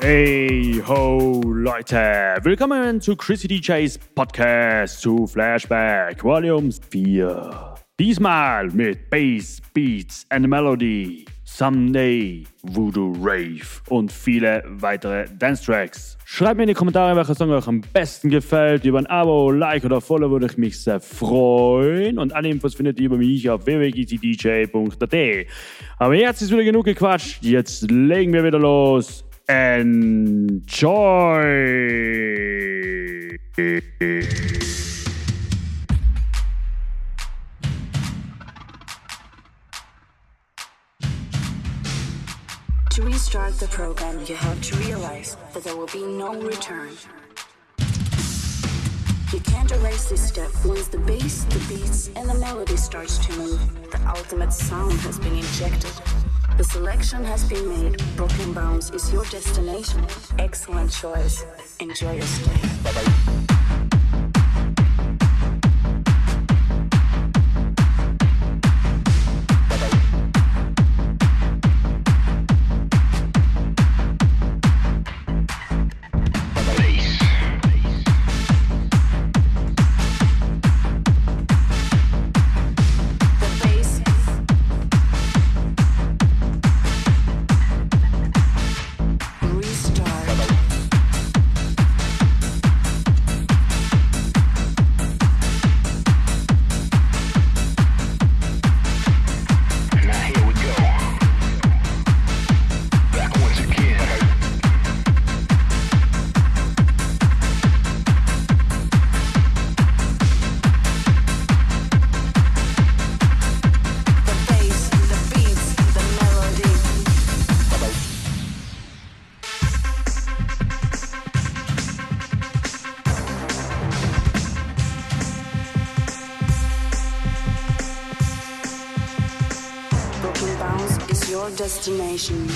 Hey ho Leute, willkommen zu Chrissy DJs Podcast zu Flashback Volume 4. Diesmal mit Bass, Beats and Melody, Someday, Voodoo Rave und viele weitere Dance Tracks. Schreibt mir in die Kommentare, welcher Song euch am besten gefällt. Über ein Abo, Like oder Follow würde ich mich sehr freuen. Und alle Infos findet ihr über mich auf www.dj.at. Aber jetzt ist wieder genug gequatscht. Jetzt legen wir wieder los. Enjoy! To restart the program, you have to realize that there will be no return. You can't erase this step once the bass, the beats, and the melody starts to move. The ultimate sound has been injected. The selection has been made. Brooklyn Bounce is your destination. Excellent choice. Enjoy your stay. The information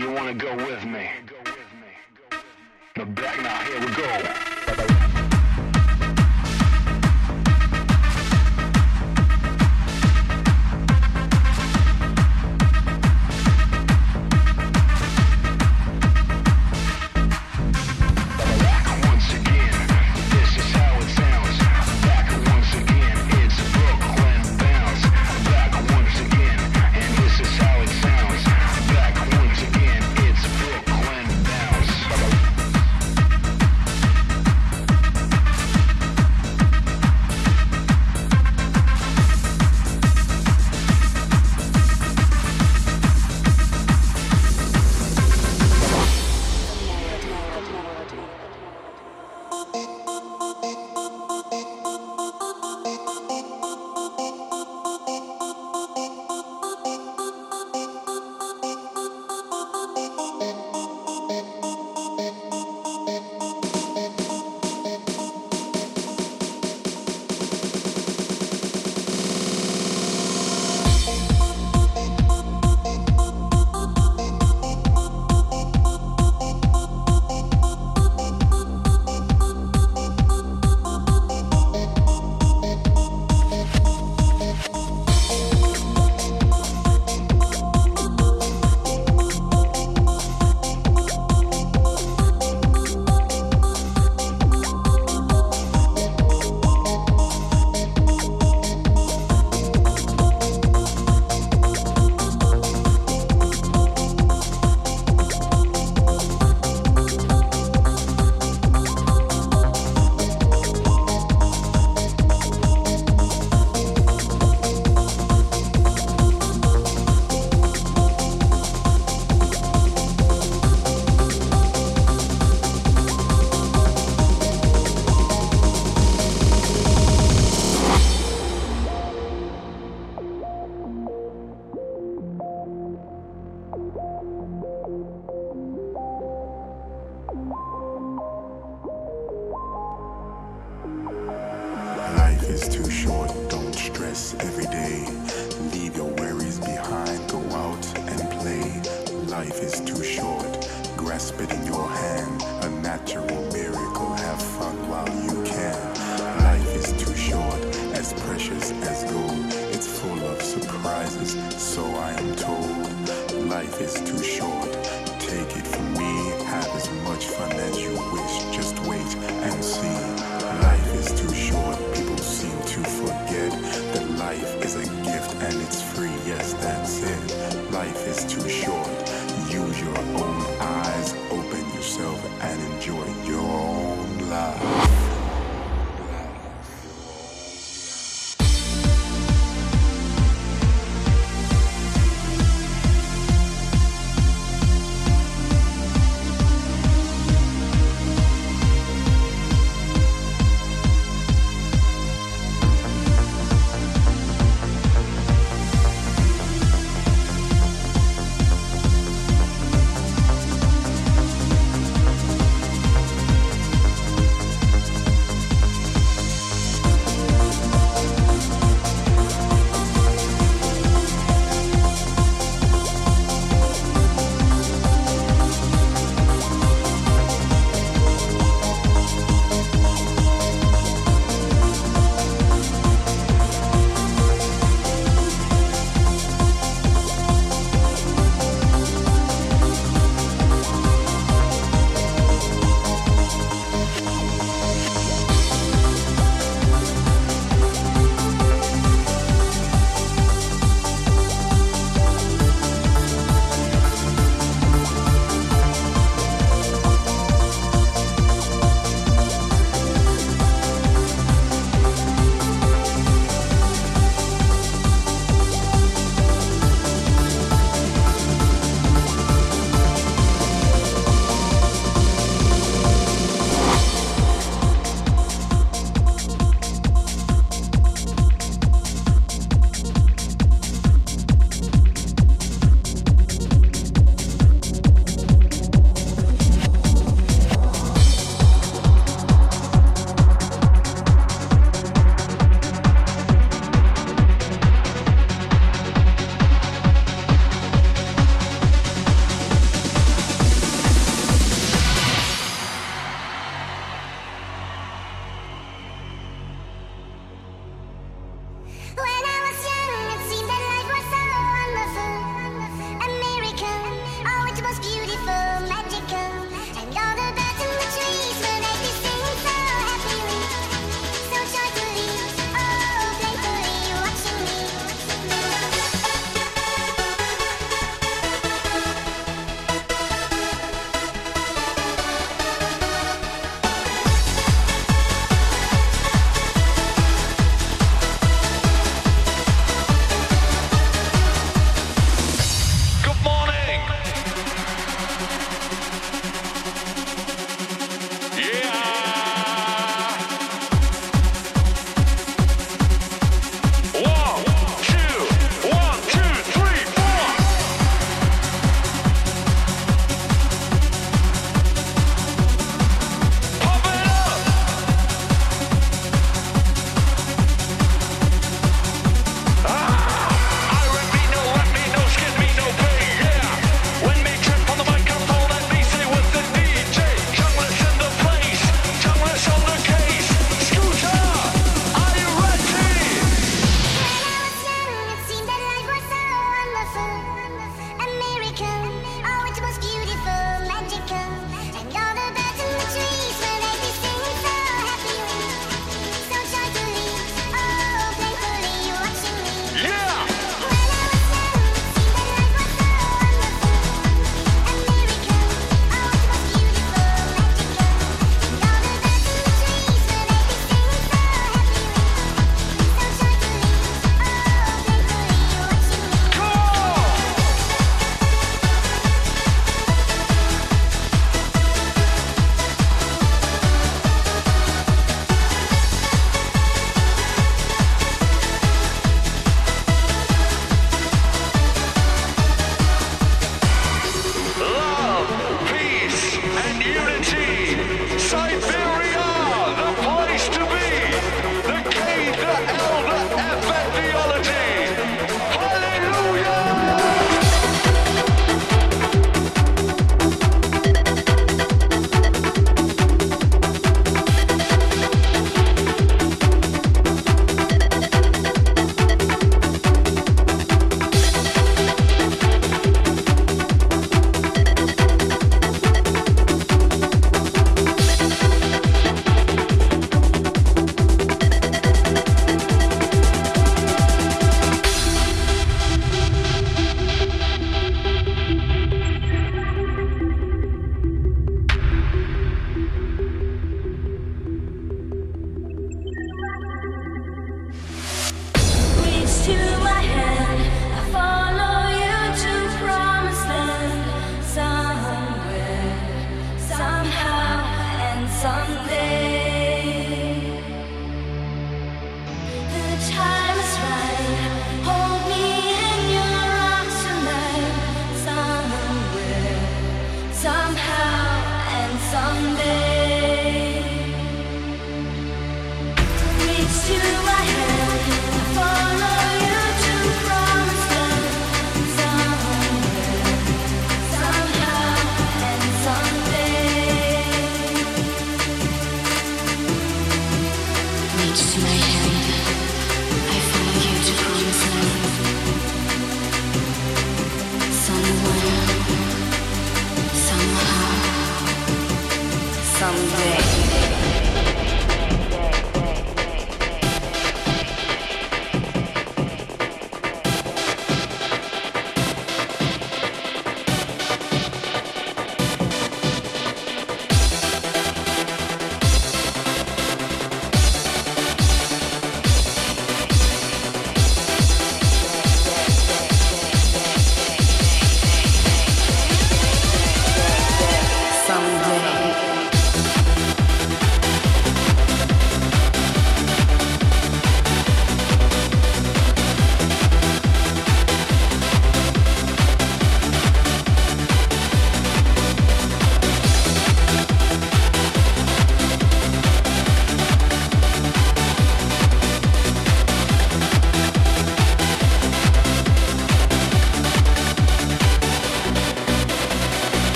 you wanna go with me? Now back now, here we go.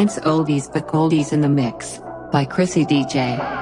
Dance oldies but goldies in the mix by Chrissy DJ.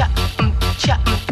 chop, mm, chop. Mm.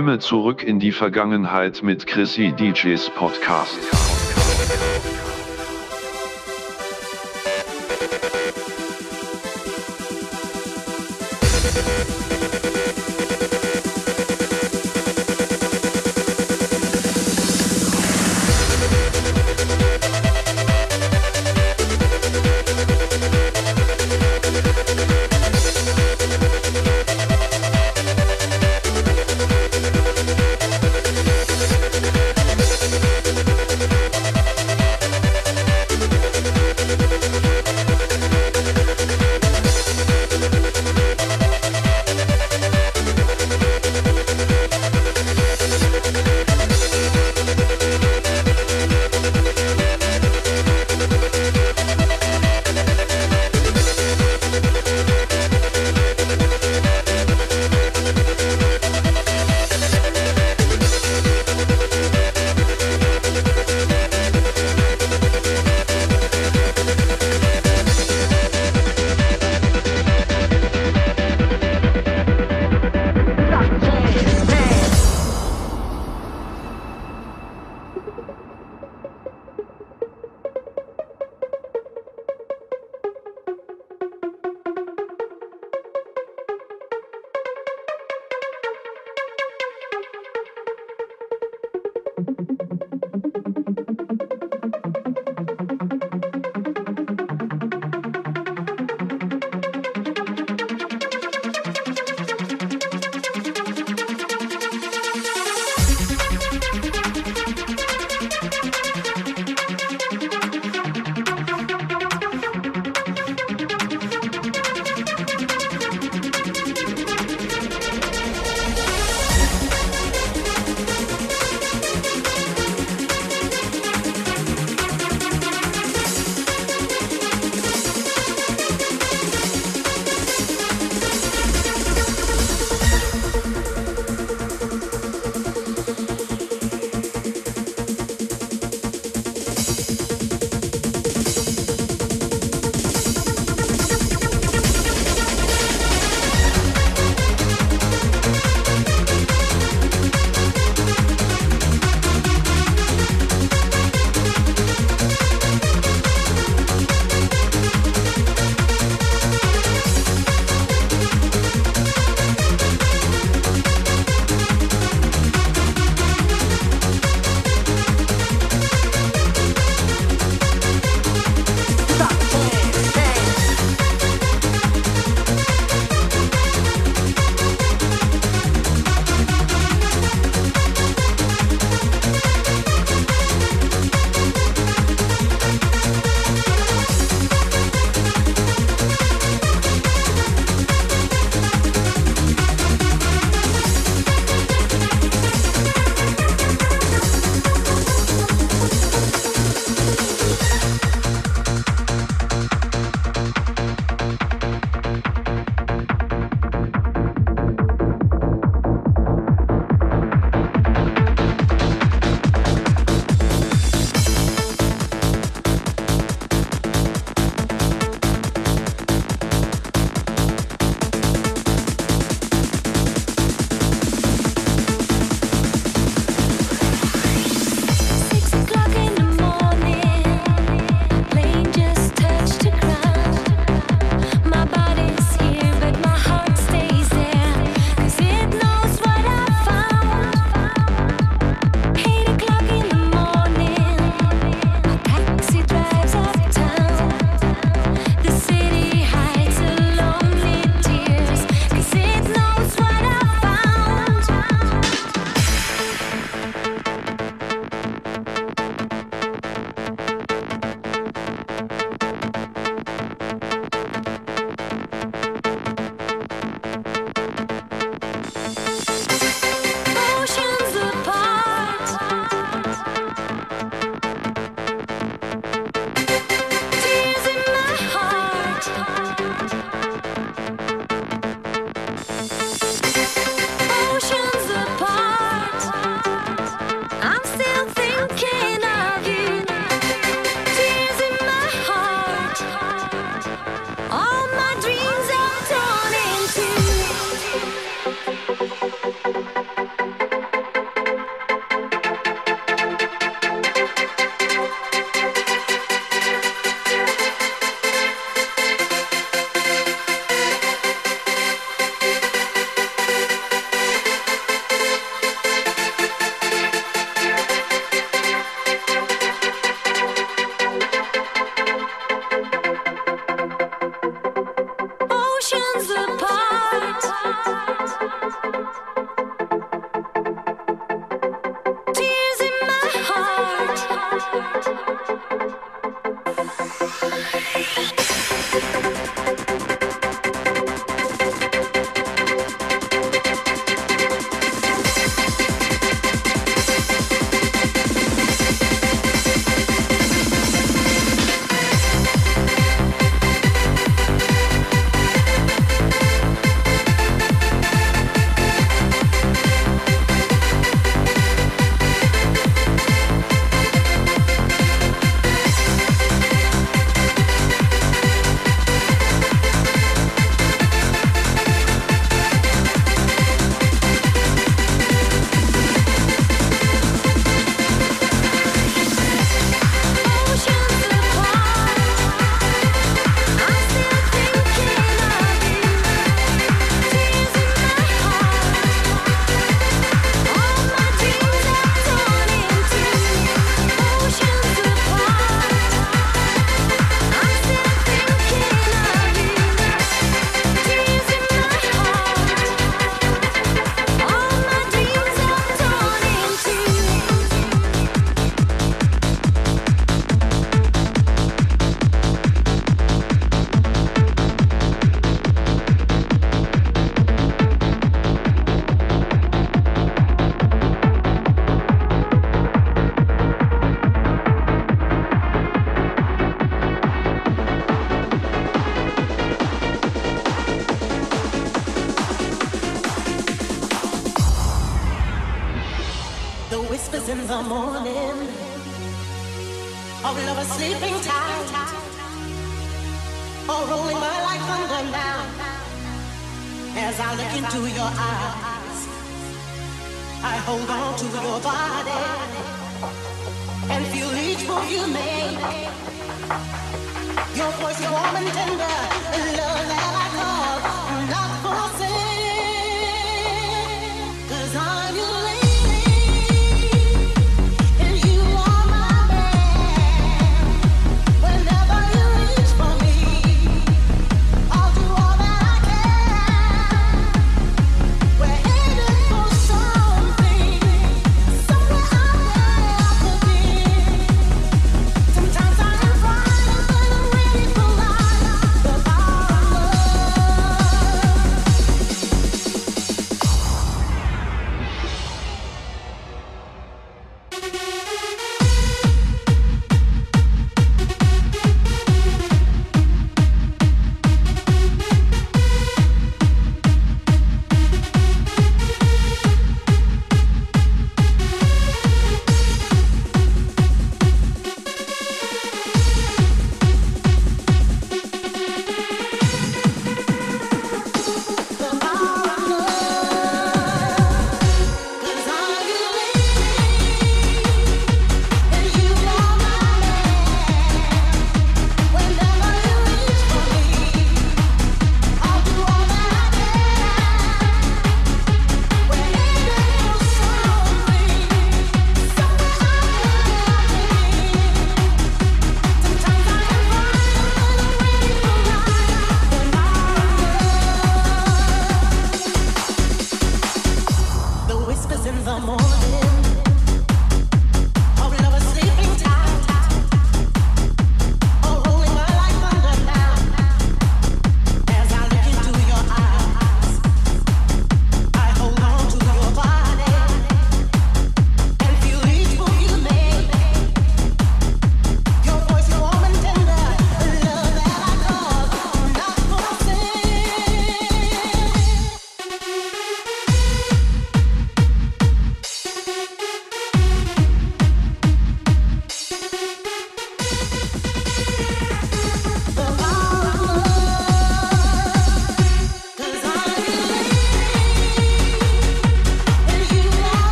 Träume zurück in die Vergangenheit mit Chrissy DJs Podcast.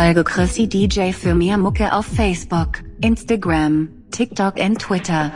Folge Chrissy DJ für mehr Mucke auf Facebook, Instagram, TikTok und Twitter.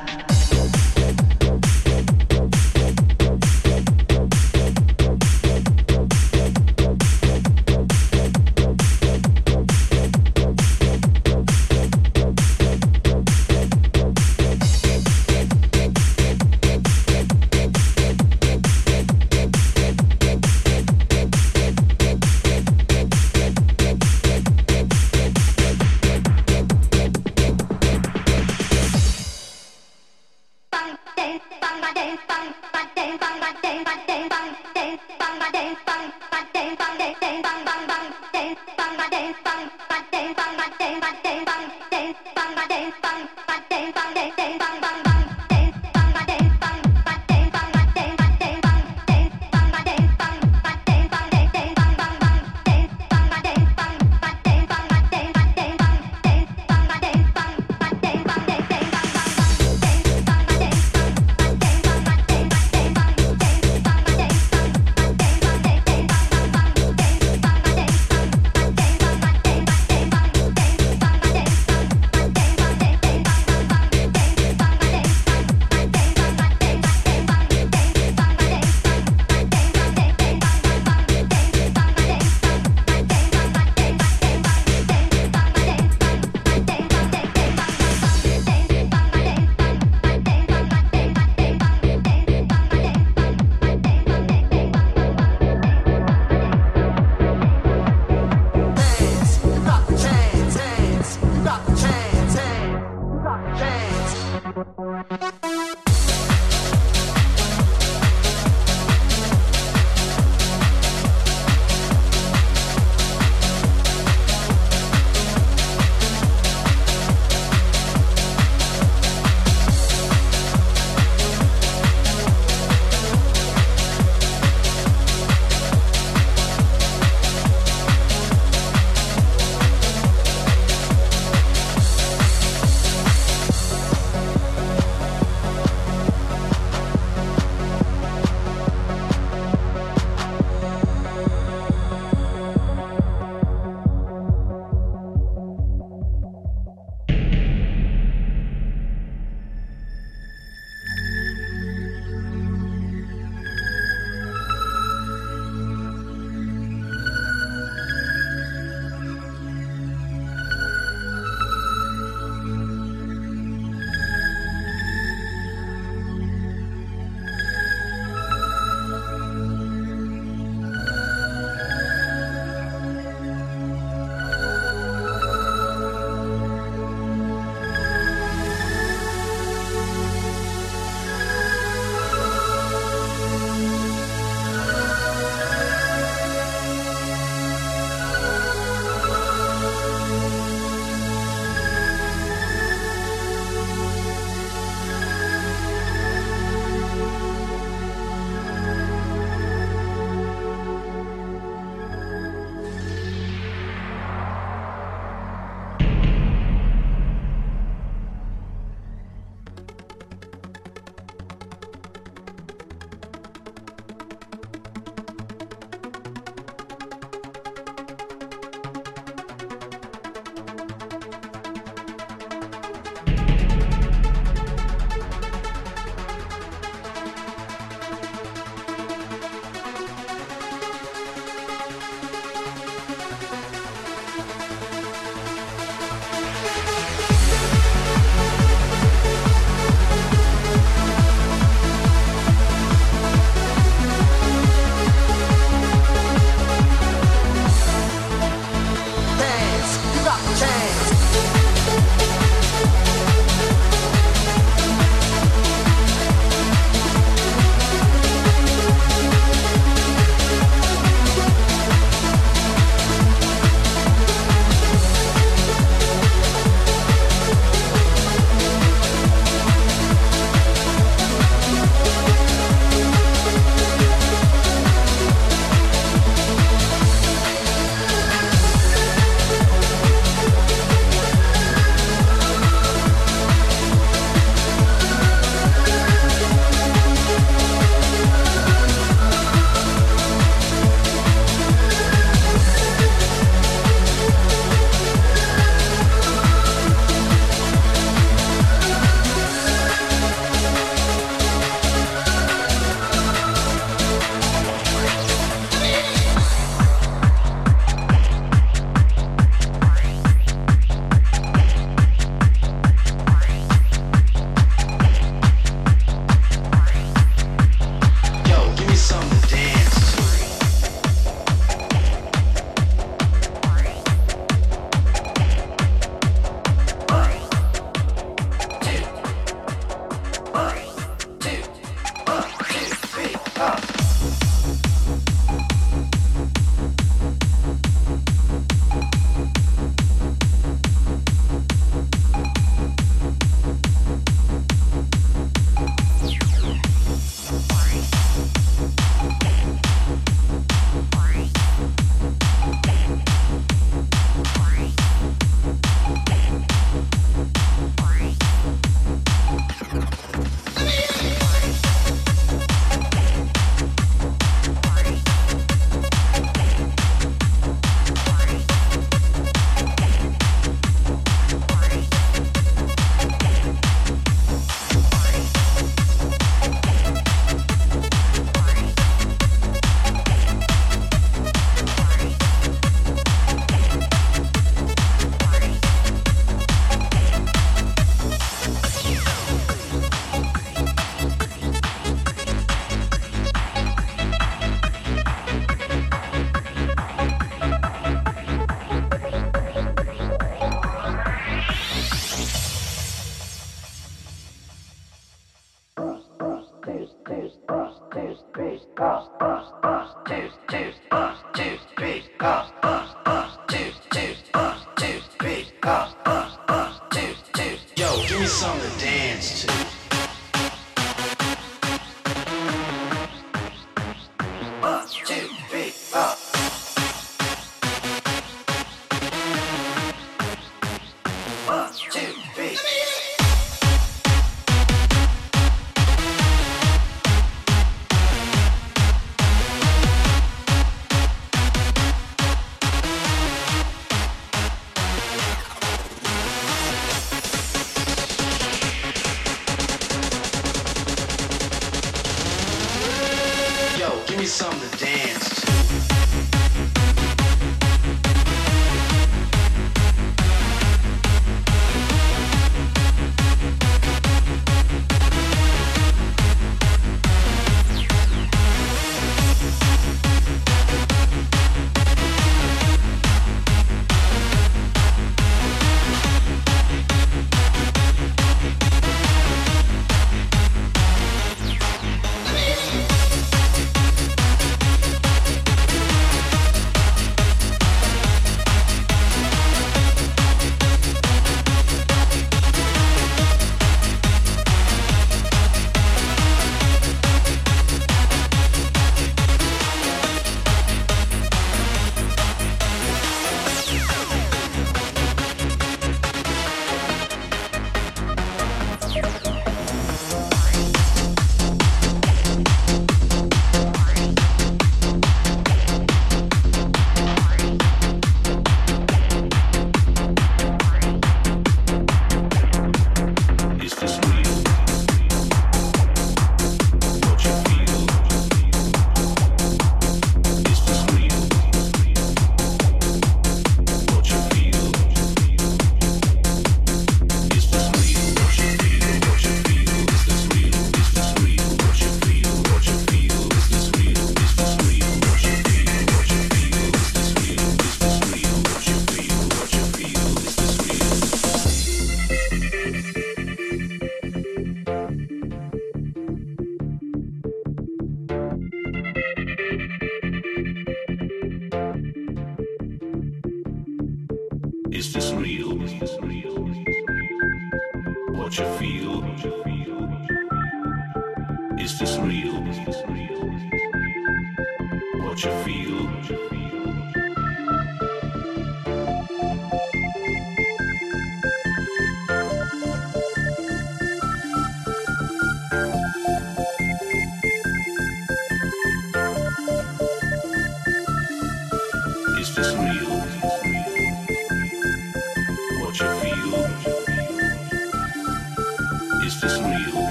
Deuce, deuce, deuce, deuce, deuce, deuce, deuce, deuce, deuce.